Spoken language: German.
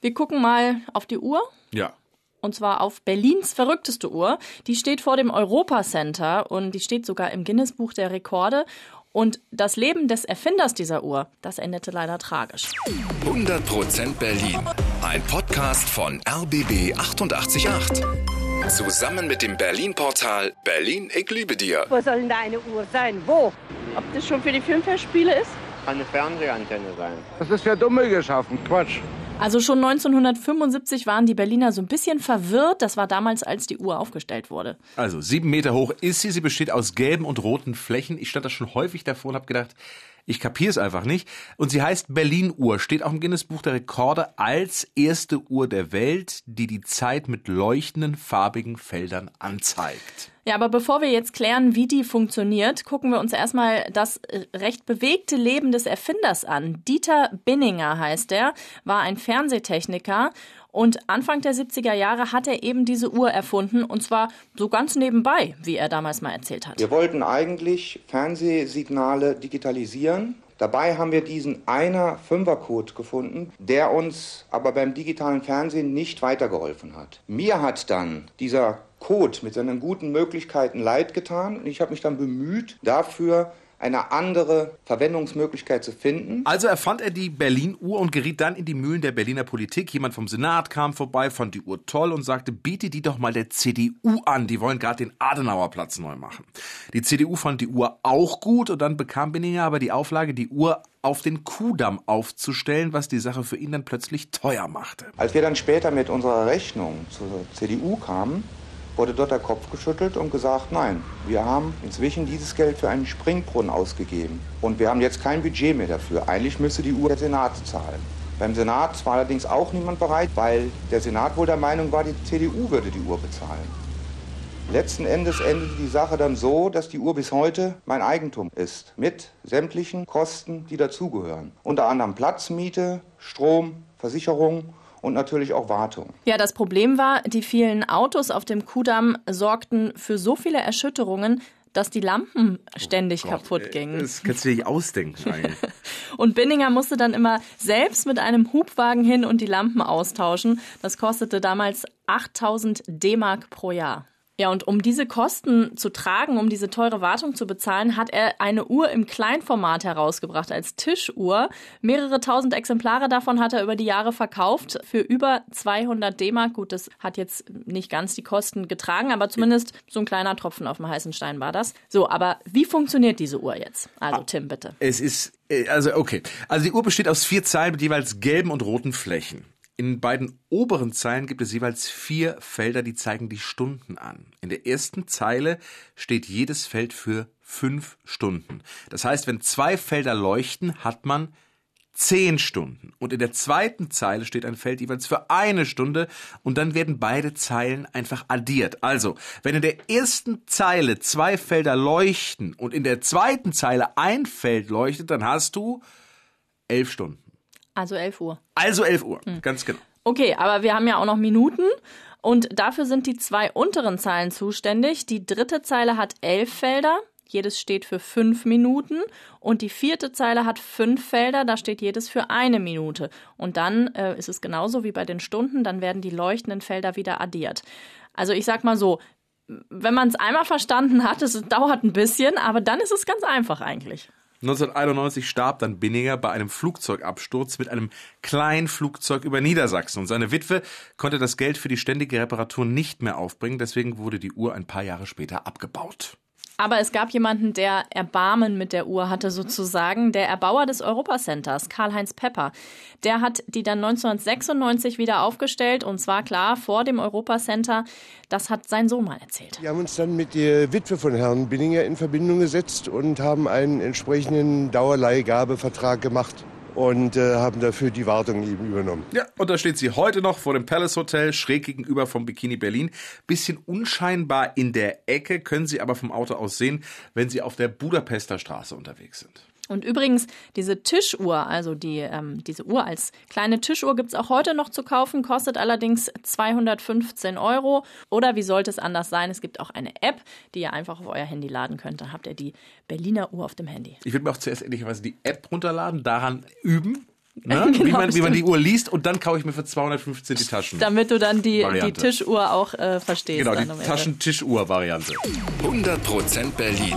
Wir gucken mal auf die Uhr. Ja. Und zwar auf Berlins verrückteste Uhr. Die steht vor dem Europa Center und die steht sogar im Guinness-Buch der Rekorde. Und das Leben des Erfinders dieser Uhr, das endete leider tragisch. 100% Berlin. Ein Podcast von RBB 888. Zusammen mit dem Berlin-Portal Berlin, ich liebe dir. Wo soll denn da eine Uhr sein? Wo? Ob das schon für die Filmfestspiele ist? eine Fernsehantenne sein. Das ist für Dumme geschaffen, Quatsch. Also schon 1975 waren die Berliner so ein bisschen verwirrt. Das war damals, als die Uhr aufgestellt wurde. Also sieben Meter hoch ist sie. Sie besteht aus gelben und roten Flächen. Ich stand da schon häufig davor und habe gedacht, ich kapiere es einfach nicht. Und sie heißt Berlin-Uhr, steht auch im Guinness-Buch der Rekorde als erste Uhr der Welt, die die Zeit mit leuchtenden, farbigen Feldern anzeigt. Ja, aber bevor wir jetzt klären, wie die funktioniert, gucken wir uns erstmal das recht bewegte Leben des Erfinders an. Dieter Binninger heißt er, war ein Fernsehtechniker und Anfang der 70er Jahre hat er eben diese Uhr erfunden und zwar so ganz nebenbei, wie er damals mal erzählt hat. Wir wollten eigentlich Fernsehsignale digitalisieren. Dabei haben wir diesen einer Fünfercode gefunden, der uns aber beim digitalen Fernsehen nicht weitergeholfen hat. Mir hat dann dieser Code mit seinen guten Möglichkeiten leid getan. Ich habe mich dann bemüht, dafür eine andere Verwendungsmöglichkeit zu finden. Also erfand er die Berlin-Uhr und geriet dann in die Mühlen der Berliner Politik. Jemand vom Senat kam vorbei, fand die Uhr toll und sagte, biete die doch mal der CDU an. Die wollen gerade den Adenauerplatz neu machen. Die CDU fand die Uhr auch gut und dann bekam Benninger aber die Auflage, die Uhr auf den Kudamm aufzustellen, was die Sache für ihn dann plötzlich teuer machte. Als wir dann später mit unserer Rechnung zur CDU kamen, wurde dort der Kopf geschüttelt und gesagt, nein, wir haben inzwischen dieses Geld für einen Springbrunnen ausgegeben und wir haben jetzt kein Budget mehr dafür. Eigentlich müsste die Uhr der Senat zahlen. Beim Senat war allerdings auch niemand bereit, weil der Senat wohl der Meinung war, die CDU würde die Uhr bezahlen. Letzten Endes endete die Sache dann so, dass die Uhr bis heute mein Eigentum ist, mit sämtlichen Kosten, die dazugehören. Unter anderem Platzmiete, Strom, Versicherung und natürlich auch Wartung. Ja, das Problem war, die vielen Autos auf dem Kudamm sorgten für so viele Erschütterungen, dass die Lampen ständig oh Gott, kaputt gingen. Das kannst du dir nicht ausdenken. Eigentlich. und Binninger musste dann immer selbst mit einem Hubwagen hin und die Lampen austauschen. Das kostete damals 8000 D-Mark pro Jahr. Ja, und um diese Kosten zu tragen, um diese teure Wartung zu bezahlen, hat er eine Uhr im Kleinformat herausgebracht als Tischuhr. Mehrere tausend Exemplare davon hat er über die Jahre verkauft für über 200 D-Mark. Gut, das hat jetzt nicht ganz die Kosten getragen, aber zumindest so ein kleiner Tropfen auf dem heißen Stein war das. So, aber wie funktioniert diese Uhr jetzt? Also, Tim, bitte. Es ist, äh, also, okay. Also, die Uhr besteht aus vier Zeilen mit jeweils gelben und roten Flächen. In beiden oberen Zeilen gibt es jeweils vier Felder, die zeigen die Stunden an. In der ersten Zeile steht jedes Feld für fünf Stunden. Das heißt, wenn zwei Felder leuchten, hat man zehn Stunden. Und in der zweiten Zeile steht ein Feld jeweils für eine Stunde und dann werden beide Zeilen einfach addiert. Also, wenn in der ersten Zeile zwei Felder leuchten und in der zweiten Zeile ein Feld leuchtet, dann hast du elf Stunden. Also 11 Uhr. Also 11 Uhr, hm. ganz genau. Okay, aber wir haben ja auch noch Minuten und dafür sind die zwei unteren Zeilen zuständig. Die dritte Zeile hat elf Felder, jedes steht für fünf Minuten und die vierte Zeile hat fünf Felder, da steht jedes für eine Minute. Und dann äh, ist es genauso wie bei den Stunden, dann werden die leuchtenden Felder wieder addiert. Also ich sag mal so, wenn man es einmal verstanden hat, es dauert ein bisschen, aber dann ist es ganz einfach eigentlich. 1991 starb dann Binninger bei einem Flugzeugabsturz mit einem kleinen Flugzeug über Niedersachsen. Und seine Witwe konnte das Geld für die ständige Reparatur nicht mehr aufbringen. Deswegen wurde die Uhr ein paar Jahre später abgebaut. Aber es gab jemanden, der Erbarmen mit der Uhr hatte sozusagen, der Erbauer des Europacenters, Karl-Heinz Pepper. Der hat die dann 1996 wieder aufgestellt und zwar klar vor dem Europacenter. Das hat sein Sohn mal erzählt. Wir haben uns dann mit der Witwe von Herrn Binninger in Verbindung gesetzt und haben einen entsprechenden Dauerleihgabevertrag gemacht und äh, haben dafür die Wartung eben übernommen. Ja, und da steht sie heute noch vor dem Palace Hotel, schräg gegenüber vom Bikini Berlin. Bisschen unscheinbar in der Ecke, können Sie aber vom Auto aus sehen, wenn Sie auf der Budapester Straße unterwegs sind. Und übrigens, diese Tischuhr, also die, ähm, diese Uhr als kleine Tischuhr gibt es auch heute noch zu kaufen, kostet allerdings 215 Euro. Oder wie sollte es anders sein? Es gibt auch eine App, die ihr einfach auf euer Handy laden könnt. Dann habt ihr die Berliner Uhr auf dem Handy. Ich würde mir auch zuerst ehrlicherweise die App runterladen, daran üben. Ne? Genau, wie, man, wie, man, die Uhr liest und dann kaufe ich mir für 215 die Taschen. Damit du dann die, die Tischuhr auch äh, verstehst. Genau, die Taschentischuhr-Variante. 100% Berlin.